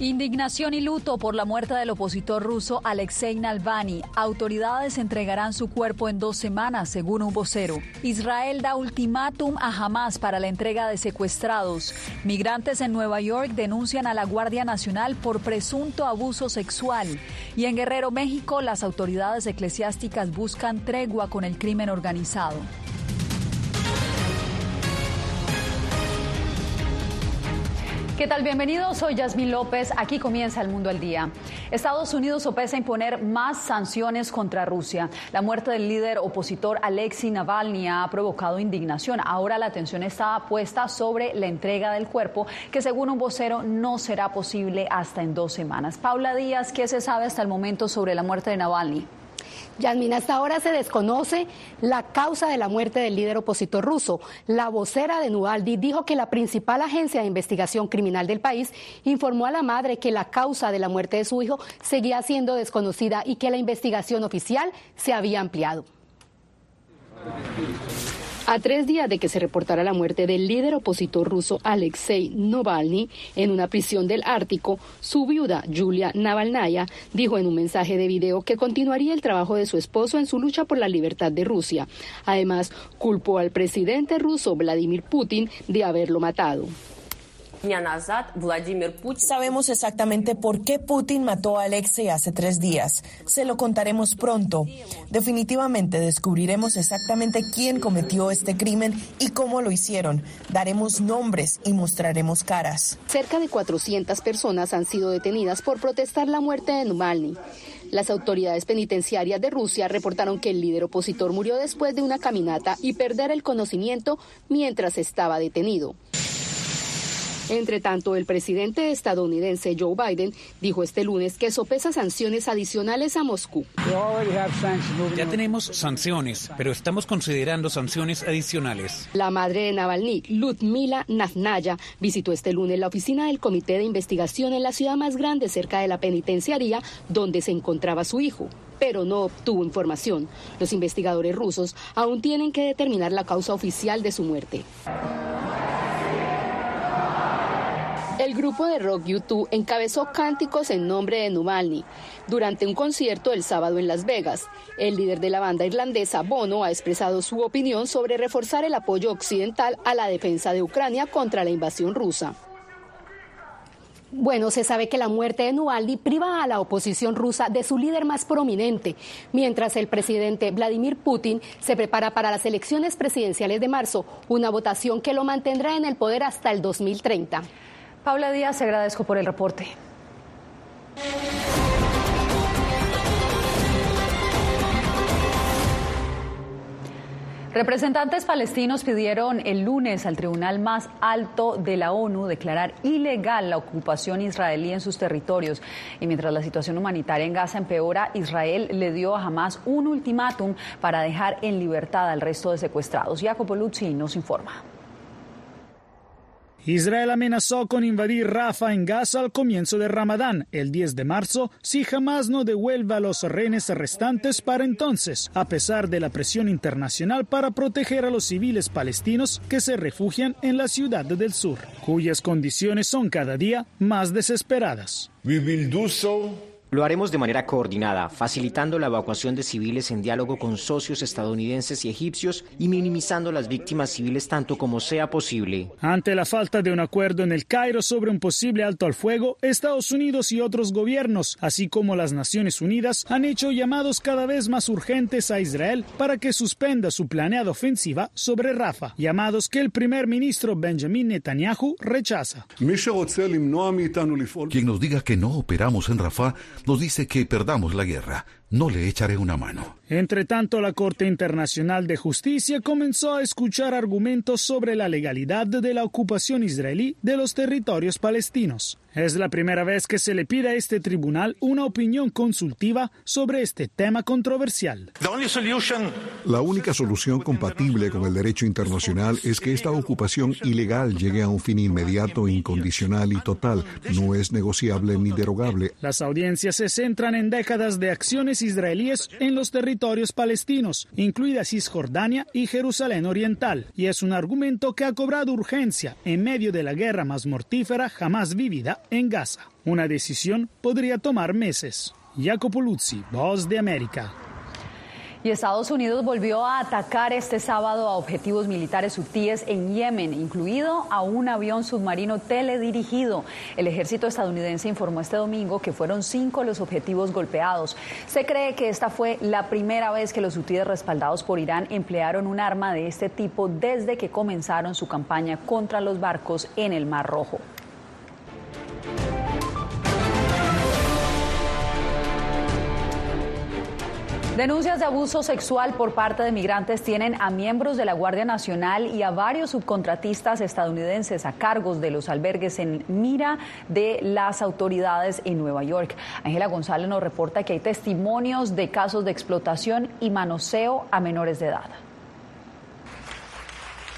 Indignación y luto por la muerte del opositor ruso Alexei Navalny. Autoridades entregarán su cuerpo en dos semanas, según un vocero. Israel da ultimátum a Hamas para la entrega de secuestrados. Migrantes en Nueva York denuncian a la Guardia Nacional por presunto abuso sexual. Y en Guerrero, México, las autoridades eclesiásticas buscan tregua con el crimen organizado. ¿Qué tal? Bienvenidos. Soy Yasmín López. Aquí comienza el mundo al día. Estados Unidos sopesa imponer más sanciones contra Rusia. La muerte del líder opositor Alexei Navalny ha provocado indignación. Ahora la atención está puesta sobre la entrega del cuerpo, que según un vocero no será posible hasta en dos semanas. Paula Díaz, ¿qué se sabe hasta el momento sobre la muerte de Navalny? Yasmin, hasta ahora se desconoce la causa de la muerte del líder opositor ruso. La vocera de Nualdi dijo que la principal agencia de investigación criminal del país informó a la madre que la causa de la muerte de su hijo seguía siendo desconocida y que la investigación oficial se había ampliado. A tres días de que se reportara la muerte del líder opositor ruso Alexei Navalny en una prisión del Ártico, su viuda Julia Navalnaya dijo en un mensaje de video que continuaría el trabajo de su esposo en su lucha por la libertad de Rusia. Además, culpó al presidente ruso Vladimir Putin de haberlo matado. Sabemos exactamente por qué Putin mató a Alexei hace tres días. Se lo contaremos pronto. Definitivamente descubriremos exactamente quién cometió este crimen y cómo lo hicieron. Daremos nombres y mostraremos caras. Cerca de 400 personas han sido detenidas por protestar la muerte de Navalny. Las autoridades penitenciarias de Rusia reportaron que el líder opositor murió después de una caminata y perder el conocimiento mientras estaba detenido. Entre tanto, el presidente estadounidense Joe Biden dijo este lunes que sopesa sanciones adicionales a Moscú. Ya tenemos sanciones, pero estamos considerando sanciones adicionales. La madre de Navalny, Ludmila Navnaya, visitó este lunes la oficina del Comité de Investigación en la ciudad más grande cerca de la penitenciaría donde se encontraba su hijo pero no obtuvo información. Los investigadores rusos aún tienen que determinar la causa oficial de su muerte. El grupo de rock U2 encabezó cánticos en nombre de Navalny durante un concierto el sábado en Las Vegas. El líder de la banda irlandesa, Bono, ha expresado su opinión sobre reforzar el apoyo occidental a la defensa de Ucrania contra la invasión rusa. Bueno, se sabe que la muerte de Nualdi priva a la oposición rusa de su líder más prominente, mientras el presidente Vladimir Putin se prepara para las elecciones presidenciales de marzo, una votación que lo mantendrá en el poder hasta el 2030. Paula Díaz, agradezco por el reporte. Representantes palestinos pidieron el lunes al tribunal más alto de la ONU declarar ilegal la ocupación israelí en sus territorios. Y mientras la situación humanitaria en Gaza empeora, Israel le dio a Hamas un ultimátum para dejar en libertad al resto de secuestrados. Jacopo Luzzi nos informa. Israel amenazó con invadir Rafa en Gaza al comienzo de Ramadán, el 10 de marzo, si jamás no devuelve a los rehenes restantes para entonces, a pesar de la presión internacional para proteger a los civiles palestinos que se refugian en la ciudad del sur, cuyas condiciones son cada día más desesperadas. Lo haremos de manera coordinada, facilitando la evacuación de civiles en diálogo con socios estadounidenses y egipcios y minimizando las víctimas civiles tanto como sea posible. Ante la falta de un acuerdo en el Cairo sobre un posible alto al fuego, Estados Unidos y otros gobiernos, así como las Naciones Unidas, han hecho llamados cada vez más urgentes a Israel para que suspenda su planeada ofensiva sobre Rafa, llamados que el primer ministro Benjamin Netanyahu rechaza. Quien nos diga que no operamos en Rafah nos dice que perdamos la guerra. No le echaré una mano. Entre tanto, la Corte Internacional de Justicia comenzó a escuchar argumentos sobre la legalidad de la ocupación israelí de los territorios palestinos. Es la primera vez que se le pide a este tribunal una opinión consultiva sobre este tema controversial. La única solución compatible con el derecho internacional es que esta ocupación ilegal llegue a un fin inmediato, incondicional y total. No es negociable ni derogable. Las audiencias se centran en décadas de acciones israelíes en los territorios palestinos, incluida Cisjordania y Jerusalén Oriental, y es un argumento que ha cobrado urgencia en medio de la guerra más mortífera jamás vivida en Gaza. Una decisión podría tomar meses. Jacopo Luzzi, Voz de América. Y Estados Unidos volvió a atacar este sábado a objetivos militares hutíes en Yemen, incluido a un avión submarino teledirigido. El ejército estadounidense informó este domingo que fueron cinco los objetivos golpeados. Se cree que esta fue la primera vez que los hutíes respaldados por Irán emplearon un arma de este tipo desde que comenzaron su campaña contra los barcos en el Mar Rojo. Denuncias de abuso sexual por parte de migrantes tienen a miembros de la Guardia Nacional y a varios subcontratistas estadounidenses a cargos de los albergues en mira de las autoridades en Nueva York. Ángela González nos reporta que hay testimonios de casos de explotación y manoseo a menores de edad.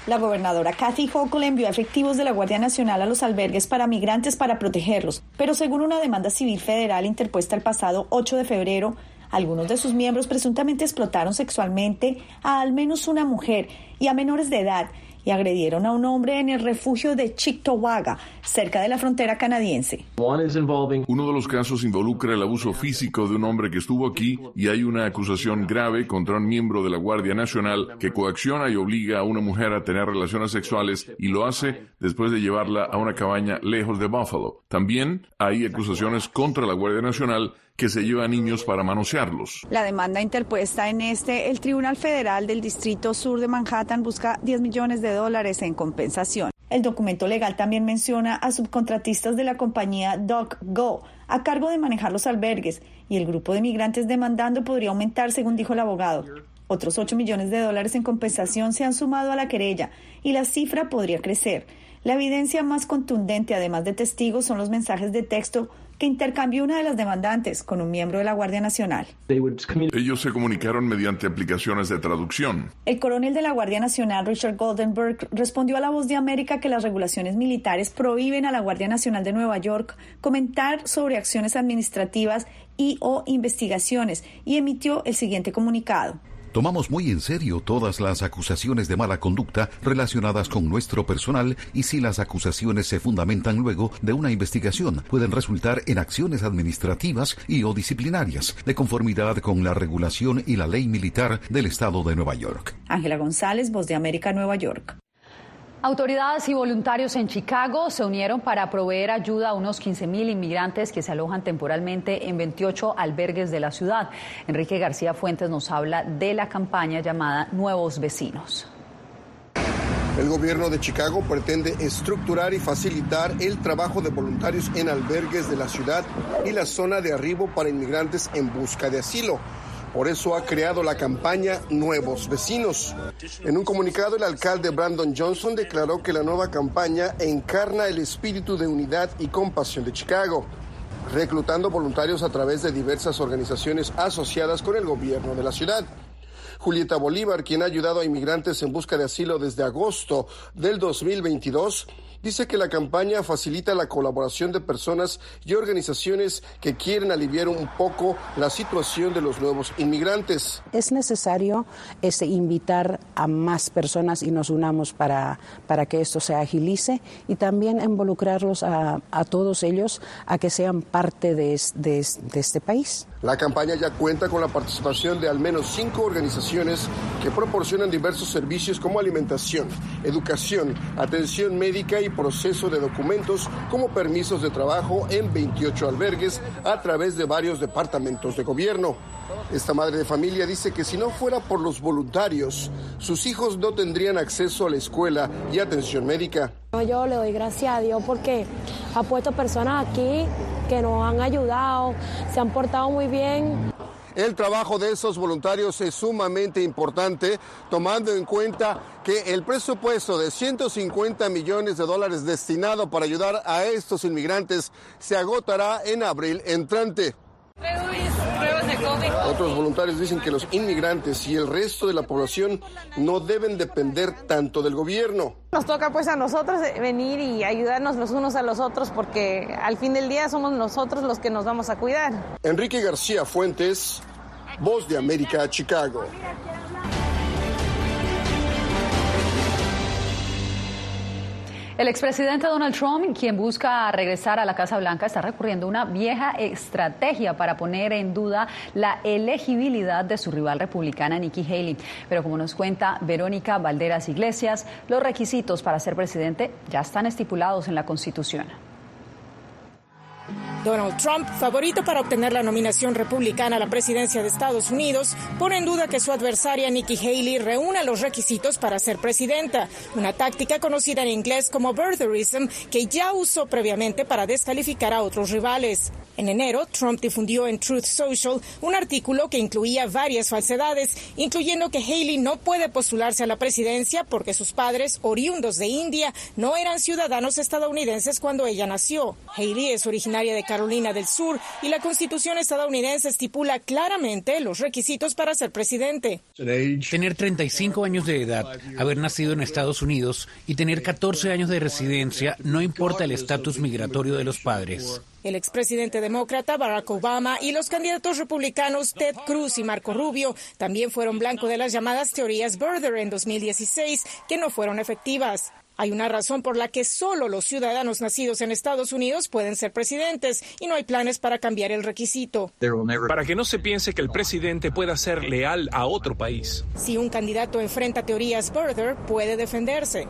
La gobernadora Kathy Hochul envió efectivos de la Guardia Nacional a los albergues para migrantes para protegerlos, pero según una demanda civil federal interpuesta el pasado 8 de febrero, algunos de sus miembros presuntamente explotaron sexualmente a al menos una mujer y a menores de edad y agredieron a un hombre en el refugio de Chictowaga, cerca de la frontera canadiense. Uno de los casos involucra el abuso físico de un hombre que estuvo aquí y hay una acusación grave contra un miembro de la Guardia Nacional que coacciona y obliga a una mujer a tener relaciones sexuales y lo hace después de llevarla a una cabaña lejos de Buffalo. También hay acusaciones contra la Guardia Nacional que se lleva a niños para manosearlos. La demanda interpuesta en este, el Tribunal Federal del Distrito Sur de Manhattan busca 10 millones de dólares en compensación. El documento legal también menciona a subcontratistas de la compañía DocGo a cargo de manejar los albergues y el grupo de migrantes demandando podría aumentar, según dijo el abogado. Otros 8 millones de dólares en compensación se han sumado a la querella y la cifra podría crecer. La evidencia más contundente, además de testigos, son los mensajes de texto que intercambió una de las demandantes con un miembro de la Guardia Nacional. Ellos se comunicaron mediante aplicaciones de traducción. El coronel de la Guardia Nacional, Richard Goldenberg, respondió a la voz de América que las regulaciones militares prohíben a la Guardia Nacional de Nueva York comentar sobre acciones administrativas y o investigaciones y emitió el siguiente comunicado. Tomamos muy en serio todas las acusaciones de mala conducta relacionadas con nuestro personal y si las acusaciones se fundamentan luego de una investigación, pueden resultar en acciones administrativas y o disciplinarias, de conformidad con la regulación y la ley militar del Estado de Nueva York. Ángela González, Voz de América, Nueva York. Autoridades y voluntarios en Chicago se unieron para proveer ayuda a unos 15.000 inmigrantes que se alojan temporalmente en 28 albergues de la ciudad. Enrique García Fuentes nos habla de la campaña llamada Nuevos Vecinos. El gobierno de Chicago pretende estructurar y facilitar el trabajo de voluntarios en albergues de la ciudad y la zona de arribo para inmigrantes en busca de asilo. Por eso ha creado la campaña Nuevos Vecinos. En un comunicado, el alcalde Brandon Johnson declaró que la nueva campaña encarna el espíritu de unidad y compasión de Chicago, reclutando voluntarios a través de diversas organizaciones asociadas con el gobierno de la ciudad. Julieta Bolívar, quien ha ayudado a inmigrantes en busca de asilo desde agosto del 2022, dice que la campaña facilita la colaboración de personas y organizaciones que quieren aliviar un poco la situación de los nuevos inmigrantes. Es necesario este, invitar a más personas y nos unamos para, para que esto se agilice y también involucrarlos a, a todos ellos a que sean parte de, de, de este país. La campaña ya cuenta con la participación de al menos cinco organizaciones que proporcionan diversos servicios como alimentación, educación, atención médica y proceso de documentos como permisos de trabajo en 28 albergues a través de varios departamentos de gobierno. Esta madre de familia dice que si no fuera por los voluntarios, sus hijos no tendrían acceso a la escuela y atención médica. Yo le doy gracias a Dios porque ha puesto personas aquí que nos han ayudado, se han portado muy bien. El trabajo de esos voluntarios es sumamente importante, tomando en cuenta que el presupuesto de 150 millones de dólares destinado para ayudar a estos inmigrantes se agotará en abril entrante. Otros voluntarios dicen que los inmigrantes y el resto de la población no deben depender tanto del gobierno. Nos toca pues a nosotros venir y ayudarnos los unos a los otros porque al fin del día somos nosotros los que nos vamos a cuidar. Enrique García Fuentes, Voz de América, Chicago. El expresidente Donald Trump, quien busca regresar a la Casa Blanca, está recurriendo a una vieja estrategia para poner en duda la elegibilidad de su rival republicana Nikki Haley. Pero como nos cuenta Verónica Valderas Iglesias, los requisitos para ser presidente ya están estipulados en la Constitución. Donald Trump, favorito para obtener la nominación republicana a la presidencia de Estados Unidos, pone en duda que su adversaria Nikki Haley reúna los requisitos para ser presidenta, una táctica conocida en inglés como birtherism que ya usó previamente para descalificar a otros rivales. En enero, Trump difundió en Truth Social un artículo que incluía varias falsedades, incluyendo que Haley no puede postularse a la presidencia porque sus padres, oriundos de India, no eran ciudadanos estadounidenses cuando ella nació. Haley es originaria de Carolina del Sur y la Constitución estadounidense estipula claramente los requisitos para ser presidente. Tener 35 años de edad, haber nacido en Estados Unidos y tener 14 años de residencia no importa el estatus migratorio de los padres. El expresidente demócrata Barack Obama y los candidatos republicanos Ted Cruz y Marco Rubio también fueron blanco de las llamadas teorías Birther en 2016, que no fueron efectivas. Hay una razón por la que solo los ciudadanos nacidos en Estados Unidos pueden ser presidentes y no hay planes para cambiar el requisito. Para que no se piense que el presidente pueda ser leal a otro país. Si un candidato enfrenta teorías Birther, puede defenderse.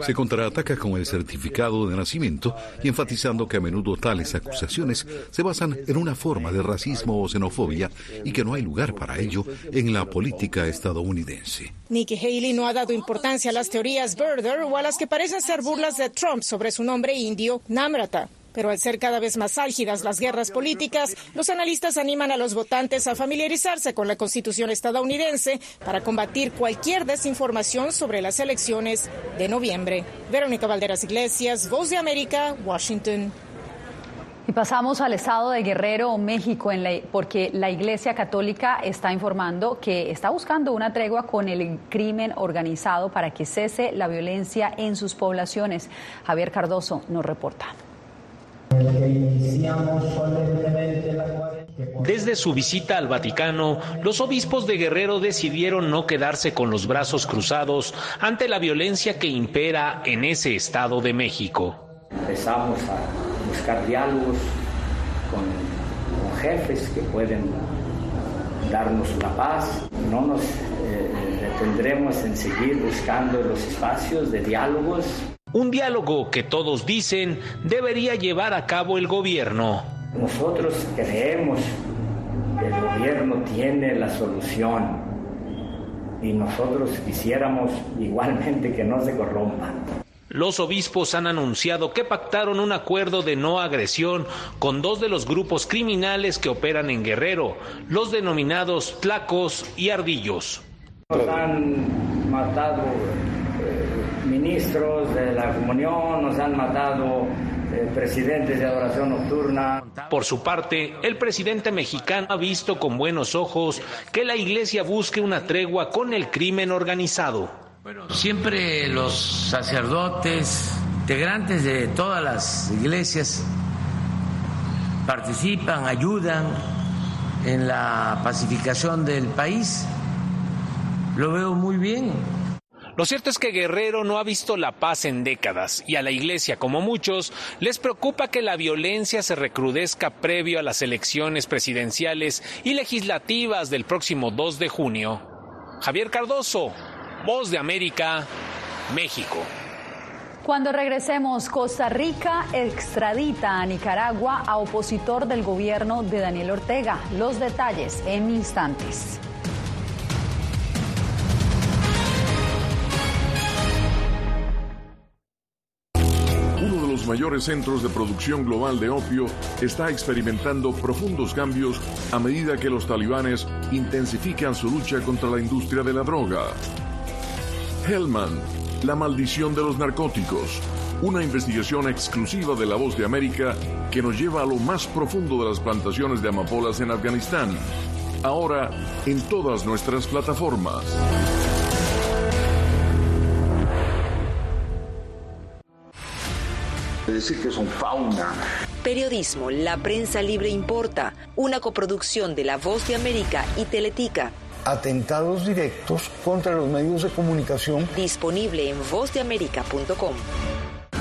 Se contraataca con el certificado de nacimiento y enfatizando que a menudo tales acusaciones se basan en una forma de racismo o xenofobia y que no hay lugar para ello en la política estadounidense. Nikki Haley no ha dado importancia a las teorías Birther o a las que parecen ser burlas de Trump sobre su nombre indio, Namrata. Pero al ser cada vez más álgidas las guerras políticas, los analistas animan a los votantes a familiarizarse con la Constitución estadounidense para combatir cualquier desinformación sobre las elecciones de noviembre. Verónica Valderas Iglesias, Voz de América, Washington. Y pasamos al estado de Guerrero, México, porque la Iglesia Católica está informando que está buscando una tregua con el crimen organizado para que cese la violencia en sus poblaciones. Javier Cardoso nos reporta. Desde su visita al Vaticano, los obispos de Guerrero decidieron no quedarse con los brazos cruzados ante la violencia que impera en ese estado de México. Empezamos a buscar diálogos con, con jefes que pueden darnos la paz. No nos eh, detendremos en seguir buscando los espacios de diálogos un diálogo que todos dicen debería llevar a cabo el gobierno. Nosotros creemos que el gobierno tiene la solución y nosotros quisiéramos igualmente que no se corrompan. Los obispos han anunciado que pactaron un acuerdo de no agresión con dos de los grupos criminales que operan en Guerrero, los denominados Tlacos y Ardillos. Nos han matado ministros de la comunión, nos han matado eh, presidentes de adoración nocturna. Por su parte, el presidente mexicano ha visto con buenos ojos que la iglesia busque una tregua con el crimen organizado. Siempre los sacerdotes, integrantes de todas las iglesias, participan, ayudan en la pacificación del país. Lo veo muy bien. Lo cierto es que Guerrero no ha visto la paz en décadas y a la Iglesia, como muchos, les preocupa que la violencia se recrudezca previo a las elecciones presidenciales y legislativas del próximo 2 de junio. Javier Cardoso, Voz de América, México. Cuando regresemos, Costa Rica extradita a Nicaragua a opositor del gobierno de Daniel Ortega. Los detalles en instantes. los mayores centros de producción global de opio está experimentando profundos cambios a medida que los talibanes intensifican su lucha contra la industria de la droga. Hellman, la maldición de los narcóticos, una investigación exclusiva de La Voz de América que nos lleva a lo más profundo de las plantaciones de amapolas en Afganistán. Ahora en todas nuestras plataformas. decir que son fauna. Periodismo, la prensa libre importa. una coproducción de La Voz de América y Teletica. Atentados directos contra los medios de comunicación. Disponible en vozdeamerica.com.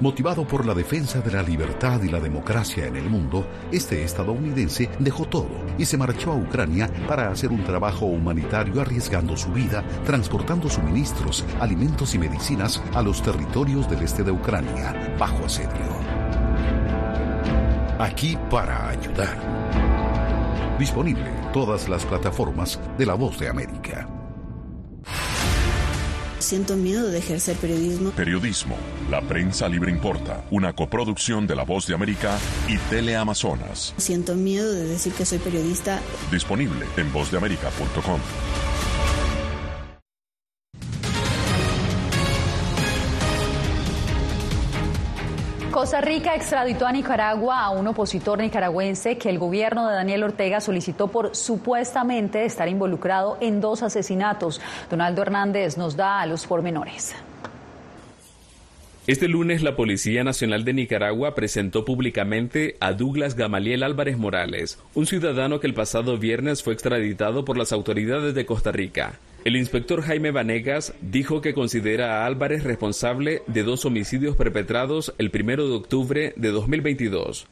Motivado por la defensa de la libertad y la democracia en el mundo, este estadounidense dejó todo y se marchó a Ucrania para hacer un trabajo humanitario arriesgando su vida, transportando suministros, alimentos y medicinas a los territorios del este de Ucrania, bajo asedio. Aquí para ayudar. Disponible en todas las plataformas de La Voz de América. Siento miedo de ejercer periodismo. Periodismo. La prensa libre importa. Una coproducción de La Voz de América y Teleamazonas. Siento miedo de decir que soy periodista. Disponible en vozdeamerica.com. Costa Rica extraditó a Nicaragua a un opositor nicaragüense que el gobierno de Daniel Ortega solicitó por supuestamente estar involucrado en dos asesinatos. Donaldo Hernández nos da a los pormenores. Este lunes la Policía Nacional de Nicaragua presentó públicamente a Douglas Gamaliel Álvarez Morales, un ciudadano que el pasado viernes fue extraditado por las autoridades de Costa Rica. El inspector Jaime Vanegas dijo que considera a Álvarez responsable de dos homicidios perpetrados el primero de octubre de 2022.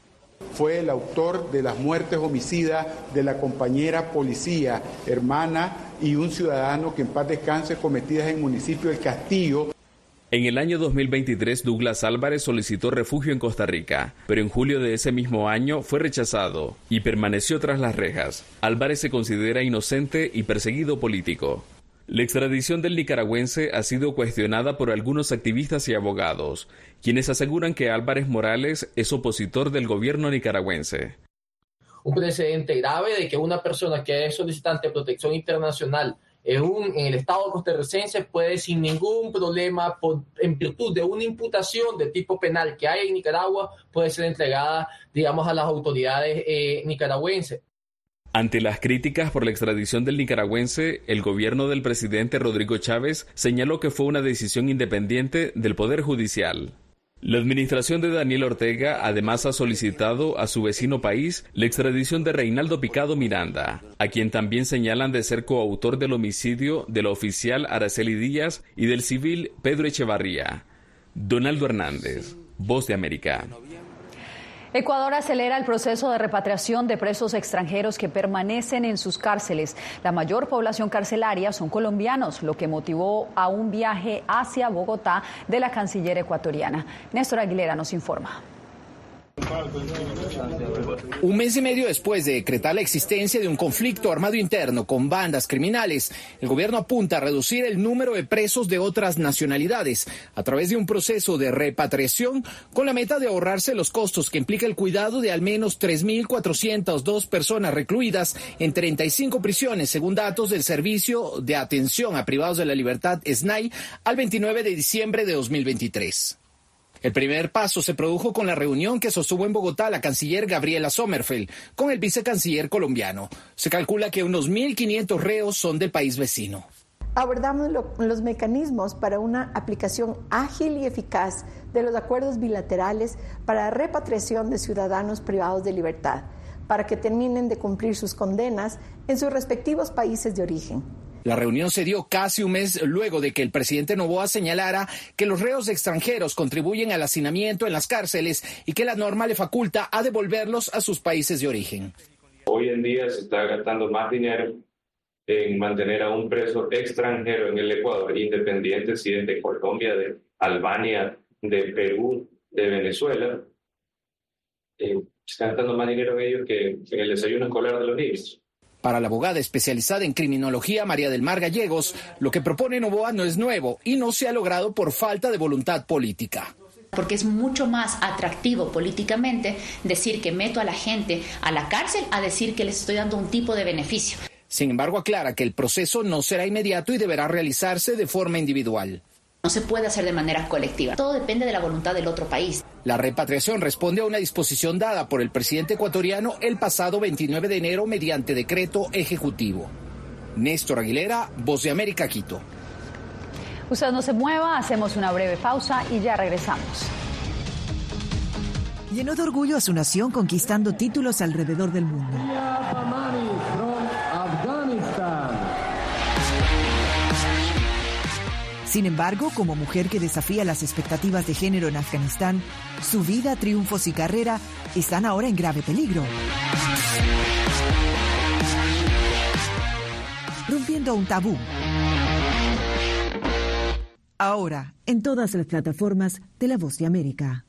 Fue el autor de las muertes homicidas de la compañera policía, hermana y un ciudadano que en paz descanse cometidas en el municipio del Castillo. En el año 2023, Douglas Álvarez solicitó refugio en Costa Rica, pero en julio de ese mismo año fue rechazado y permaneció tras las rejas. Álvarez se considera inocente y perseguido político. La extradición del nicaragüense ha sido cuestionada por algunos activistas y abogados, quienes aseguran que Álvarez Morales es opositor del gobierno nicaragüense. Un precedente grave de que una persona que es solicitante de protección internacional en, el Estado costarricense puede sin ningún problema, en virtud de una imputación de tipo penal que hay en Nicaragua, puede ser entregada, digamos, a las autoridades eh, nicaragüenses. Ante las críticas por la extradición del nicaragüense, el gobierno del presidente Rodrigo Chávez señaló que fue una decisión independiente del Poder Judicial. La administración de Daniel Ortega además ha solicitado a su vecino país la extradición de Reinaldo Picado Miranda, a quien también señalan de ser coautor del homicidio de la oficial Araceli Díaz y del civil Pedro Echevarría. Donaldo Hernández, Voz de América. Ecuador acelera el proceso de repatriación de presos extranjeros que permanecen en sus cárceles. La mayor población carcelaria son colombianos, lo que motivó a un viaje hacia Bogotá de la canciller ecuatoriana. Néstor Aguilera nos informa. Un mes y medio después de decretar la existencia de un conflicto armado interno con bandas criminales, el gobierno apunta a reducir el número de presos de otras nacionalidades a través de un proceso de repatriación con la meta de ahorrarse los costos que implica el cuidado de al menos 3.402 personas recluidas en 35 prisiones, según datos del Servicio de Atención a Privados de la Libertad, SNAI, al 29 de diciembre de 2023. El primer paso se produjo con la reunión que sostuvo en Bogotá la canciller Gabriela Sommerfeld con el vicecanciller colombiano. Se calcula que unos 1.500 reos son del país vecino. Abordamos los mecanismos para una aplicación ágil y eficaz de los acuerdos bilaterales para repatriación de ciudadanos privados de libertad, para que terminen de cumplir sus condenas en sus respectivos países de origen. La reunión se dio casi un mes luego de que el presidente Novoa señalara que los reos extranjeros contribuyen al hacinamiento en las cárceles y que la norma le faculta a devolverlos a sus países de origen. Hoy en día se está gastando más dinero en mantener a un preso extranjero en el Ecuador, independiente si es de Colombia, de Albania, de Perú, de Venezuela. Eh, se está gastando más dinero en ellos que en el desayuno escolar de los niños. Para la abogada especializada en criminología María del Mar Gallegos, lo que propone Novoa no es nuevo y no se ha logrado por falta de voluntad política. porque es mucho más atractivo políticamente decir que meto a la gente a la cárcel a decir que les estoy dando un tipo de beneficio. Sin embargo, aclara que el proceso no será inmediato y deberá realizarse de forma individual. No se puede hacer de manera colectiva. Todo depende de la voluntad del otro país. La repatriación responde a una disposición dada por el presidente ecuatoriano el pasado 29 de enero mediante decreto ejecutivo. Néstor Aguilera, Voz de América, Quito. Usted no se mueva, hacemos una breve pausa y ya regresamos. Llenó de orgullo a su nación conquistando títulos alrededor del mundo. Sin embargo, como mujer que desafía las expectativas de género en Afganistán, su vida, triunfos y carrera están ahora en grave peligro. Rompiendo un tabú. Ahora, en todas las plataformas de La Voz de América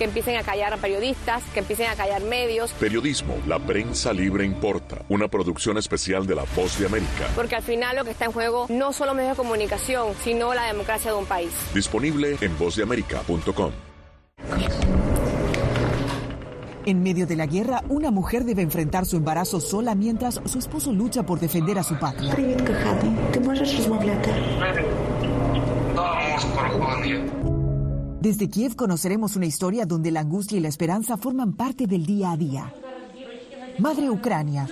que empiecen a callar a periodistas, que empiecen a callar medios. Periodismo, la prensa libre importa. Una producción especial de La Voz de América. Porque al final lo que está en juego no solo medios de comunicación, sino la democracia de un país. Disponible en vozdeamerica.com. En medio de la guerra, una mujer debe enfrentar su embarazo sola mientras su esposo lucha por defender a su patria. Desde Kiev conoceremos una historia donde la angustia y la esperanza forman parte del día a día. Madre Ucrania.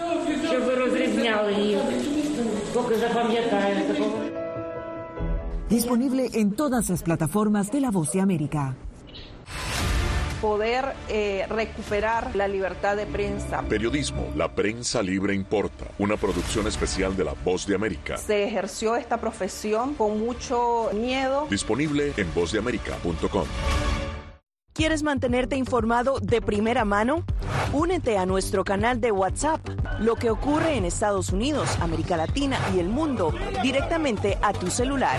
Disponible en todas las plataformas de La Voz de América poder eh, recuperar la libertad de prensa. Periodismo, la prensa libre importa. Una producción especial de La Voz de América. Se ejerció esta profesión con mucho miedo. Disponible en vozdeamerica.com. ¿Quieres mantenerte informado de primera mano? Únete a nuestro canal de WhatsApp. Lo que ocurre en Estados Unidos, América Latina y el mundo directamente a tu celular.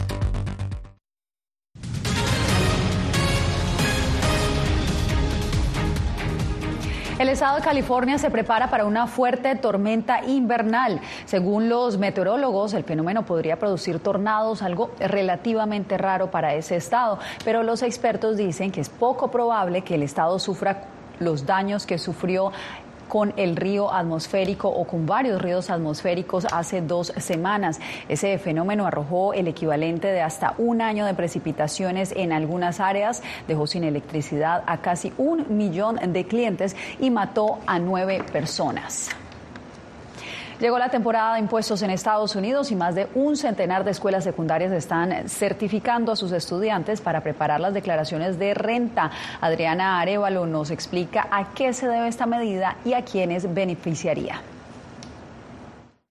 El estado de California se prepara para una fuerte tormenta invernal. Según los meteorólogos, el fenómeno podría producir tornados, algo relativamente raro para ese estado, pero los expertos dicen que es poco probable que el estado sufra los daños que sufrió con el río atmosférico o con varios ríos atmosféricos hace dos semanas. Ese fenómeno arrojó el equivalente de hasta un año de precipitaciones en algunas áreas, dejó sin electricidad a casi un millón de clientes y mató a nueve personas. Llegó la temporada de impuestos en Estados Unidos y más de un centenar de escuelas secundarias están certificando a sus estudiantes para preparar las declaraciones de renta. Adriana Arevalo nos explica a qué se debe esta medida y a quiénes beneficiaría.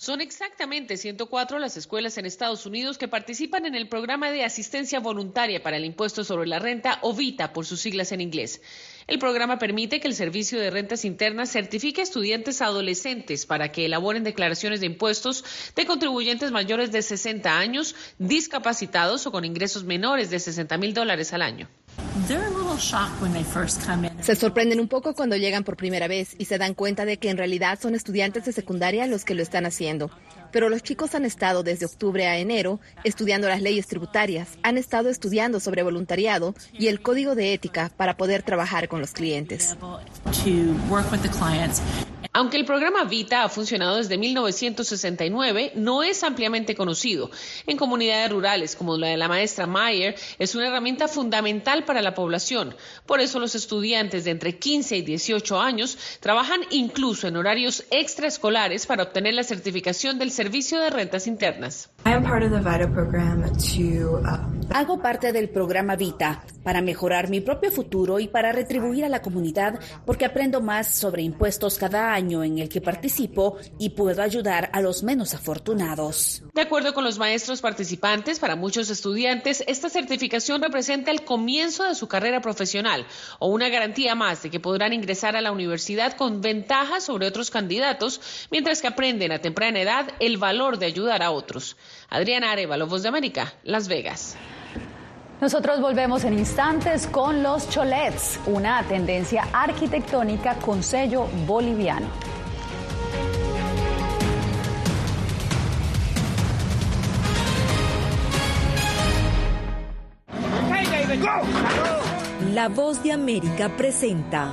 Son exactamente 104 las escuelas en Estados Unidos que participan en el programa de asistencia voluntaria para el impuesto sobre la renta o VITA por sus siglas en inglés. El programa permite que el Servicio de Rentas Internas certifique a estudiantes adolescentes para que elaboren declaraciones de impuestos de contribuyentes mayores de 60 años, discapacitados o con ingresos menores de 60 mil dólares al año. Se sorprenden un poco cuando llegan por primera vez y se dan cuenta de que en realidad son estudiantes de secundaria los que lo están haciendo. Pero los chicos han estado desde octubre a enero estudiando las leyes tributarias, han estado estudiando sobre voluntariado y el código de ética para poder trabajar con los clientes. Aunque el programa Vita ha funcionado desde 1969, no es ampliamente conocido. En comunidades rurales como la de la maestra Mayer, es una herramienta fundamental para la población. Por eso los estudiantes de entre 15 y 18 años trabajan incluso en horarios extraescolares para obtener la certificación del Servicio de Rentas Internas. I am part of the VITA program to uh, Hago parte del programa Vita para mejorar mi propio futuro y para retribuir a la comunidad porque aprendo más sobre impuestos cada año en el que participo y puedo ayudar a los menos afortunados. De acuerdo con los maestros participantes, para muchos estudiantes esta certificación representa el comienzo de su carrera profesional o una garantía más de que podrán ingresar a la universidad con ventajas sobre otros candidatos mientras que aprenden a temprana edad el valor de ayudar a otros. Adriana Arevalo, Voz de América, Las Vegas. Nosotros volvemos en instantes con los cholets, una tendencia arquitectónica con sello boliviano. La voz de América presenta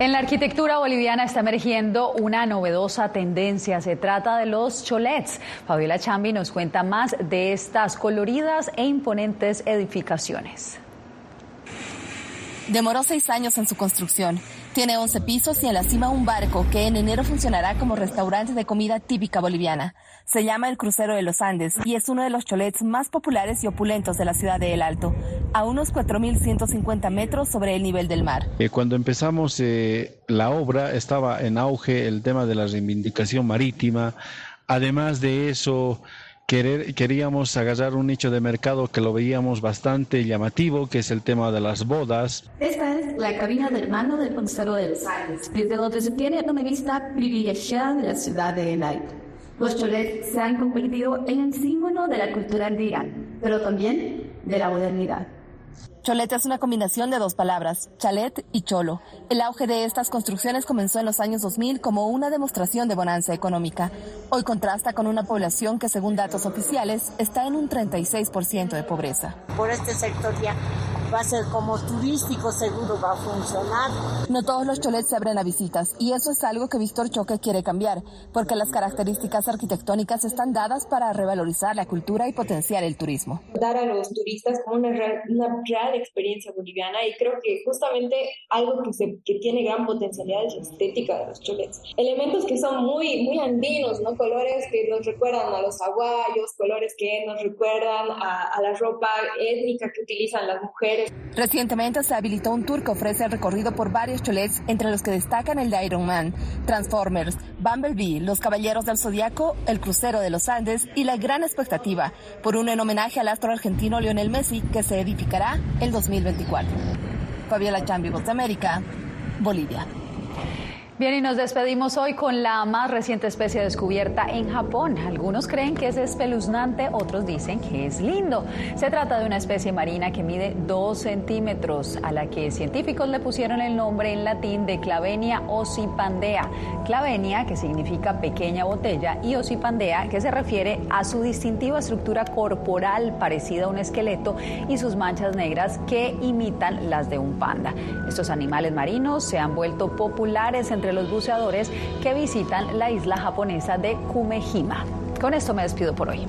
En la arquitectura boliviana está emergiendo una novedosa tendencia. Se trata de los cholets. Fabiola Chambi nos cuenta más de estas coloridas e imponentes edificaciones. Demoró seis años en su construcción. Tiene 11 pisos y en la cima un barco que en enero funcionará como restaurante de comida típica boliviana. Se llama el Crucero de los Andes y es uno de los cholets más populares y opulentos de la ciudad de El Alto, a unos 4.150 metros sobre el nivel del mar. Eh, cuando empezamos eh, la obra estaba en auge el tema de la reivindicación marítima. Además de eso, queríamos agarrar un nicho de mercado que lo veíamos bastante llamativo, que es el tema de las bodas. Esta es la cabina del mano del Consejo de los Aires, desde donde se tiene una vista privilegiada de la ciudad de El Alto. Los cholets se han convertido en el símbolo de la cultura andina, pero también de la modernidad. Cholet es una combinación de dos palabras, chalet y cholo. El auge de estas construcciones comenzó en los años 2000 como una demostración de bonanza económica. Hoy contrasta con una población que, según datos oficiales, está en un 36% de pobreza. Por este sector ya va a ser como turístico, seguro va a funcionar. No todos los cholets se abren a visitas y eso es algo que Víctor Choque quiere cambiar, porque las características arquitectónicas están dadas para revalorizar la cultura y potenciar el turismo. Dar a los turistas como una real, una real experiencia boliviana y creo que justamente algo que, se, que tiene gran potencialidad es la estética de los cholets. Elementos que son muy, muy andinos, ¿no? Colores que nos recuerdan a los aguayos, colores que nos recuerdan a, a la ropa étnica que utilizan las mujeres Recientemente se habilitó un tour que ofrece el recorrido por varios cholets, entre los que destacan el de Iron Man, Transformers, Bumblebee, Los Caballeros del Zodiaco, El Crucero de los Andes y la gran expectativa por uno en homenaje al astro argentino Lionel Messi que se edificará en 2024. Fabiola Chambi, Voz de América, Bolivia. Bien, y nos despedimos hoy con la más reciente especie descubierta en Japón. Algunos creen que es espeluznante, otros dicen que es lindo. Se trata de una especie marina que mide 2 centímetros, a la que científicos le pusieron el nombre en latín de Clavenia ossipandea. Clavenia, que significa pequeña botella, y ossipandea, que se refiere a su distintiva estructura corporal parecida a un esqueleto y sus manchas negras que imitan las de un panda. Estos animales marinos se han vuelto populares los buceadores que visitan la isla japonesa de Kumejima. Con esto me despido por hoy.